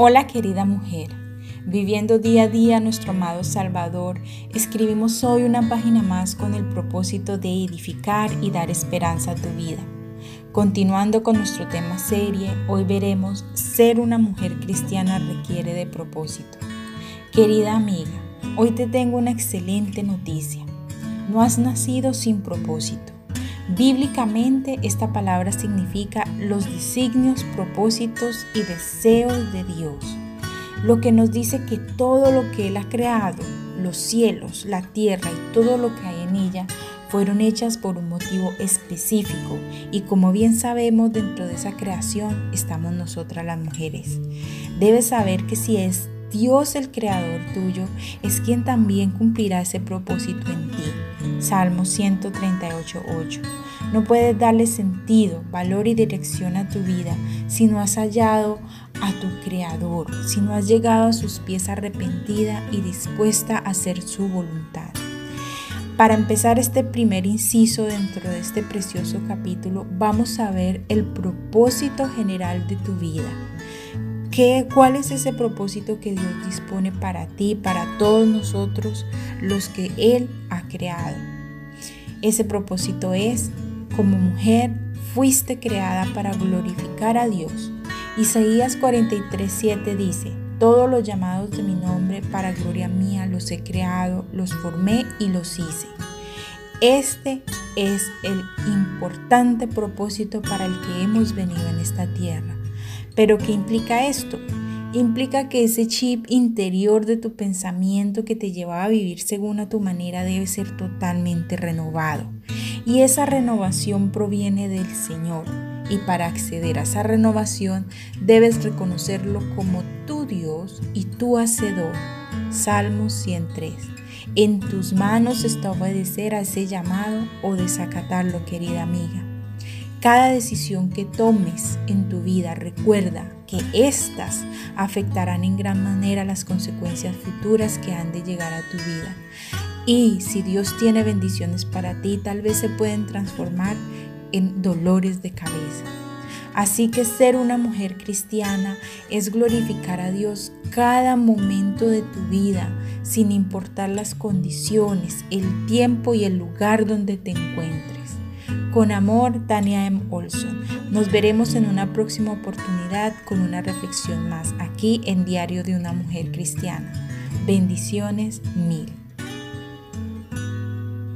Hola querida mujer, viviendo día a día nuestro amado Salvador, escribimos hoy una página más con el propósito de edificar y dar esperanza a tu vida. Continuando con nuestro tema serie, hoy veremos ser una mujer cristiana requiere de propósito. Querida amiga, hoy te tengo una excelente noticia. No has nacido sin propósito. Bíblicamente esta palabra significa los designios, propósitos y deseos de Dios, lo que nos dice que todo lo que Él ha creado, los cielos, la tierra y todo lo que hay en ella, fueron hechas por un motivo específico y como bien sabemos dentro de esa creación estamos nosotras las mujeres. Debes saber que si es Dios el creador tuyo, es quien también cumplirá ese propósito en ti. Salmo 138.8. No puedes darle sentido, valor y dirección a tu vida si no has hallado a tu Creador, si no has llegado a sus pies arrepentida y dispuesta a hacer su voluntad. Para empezar este primer inciso dentro de este precioso capítulo, vamos a ver el propósito general de tu vida. ¿Qué, ¿Cuál es ese propósito que Dios dispone para ti, para todos nosotros, los que Él ha creado? Ese propósito es, como mujer, fuiste creada para glorificar a Dios. Isaías 43:7 dice, todos los llamados de mi nombre para gloria mía los he creado, los formé y los hice. Este es el importante propósito para el que hemos venido en esta tierra pero ¿qué implica esto? Implica que ese chip interior de tu pensamiento que te llevaba a vivir según a tu manera debe ser totalmente renovado. Y esa renovación proviene del Señor. Y para acceder a esa renovación debes reconocerlo como tu Dios y tu Hacedor. Salmo 103. En tus manos está obedecer a ese llamado o desacatarlo, querida amiga. Cada decisión que tomes en tu vida, recuerda que éstas afectarán en gran manera las consecuencias futuras que han de llegar a tu vida. Y si Dios tiene bendiciones para ti, tal vez se pueden transformar en dolores de cabeza. Así que ser una mujer cristiana es glorificar a Dios cada momento de tu vida, sin importar las condiciones, el tiempo y el lugar donde te encuentres. Con amor, Tania M. Olson. Nos veremos en una próxima oportunidad con una reflexión más aquí en Diario de una Mujer Cristiana. Bendiciones mil.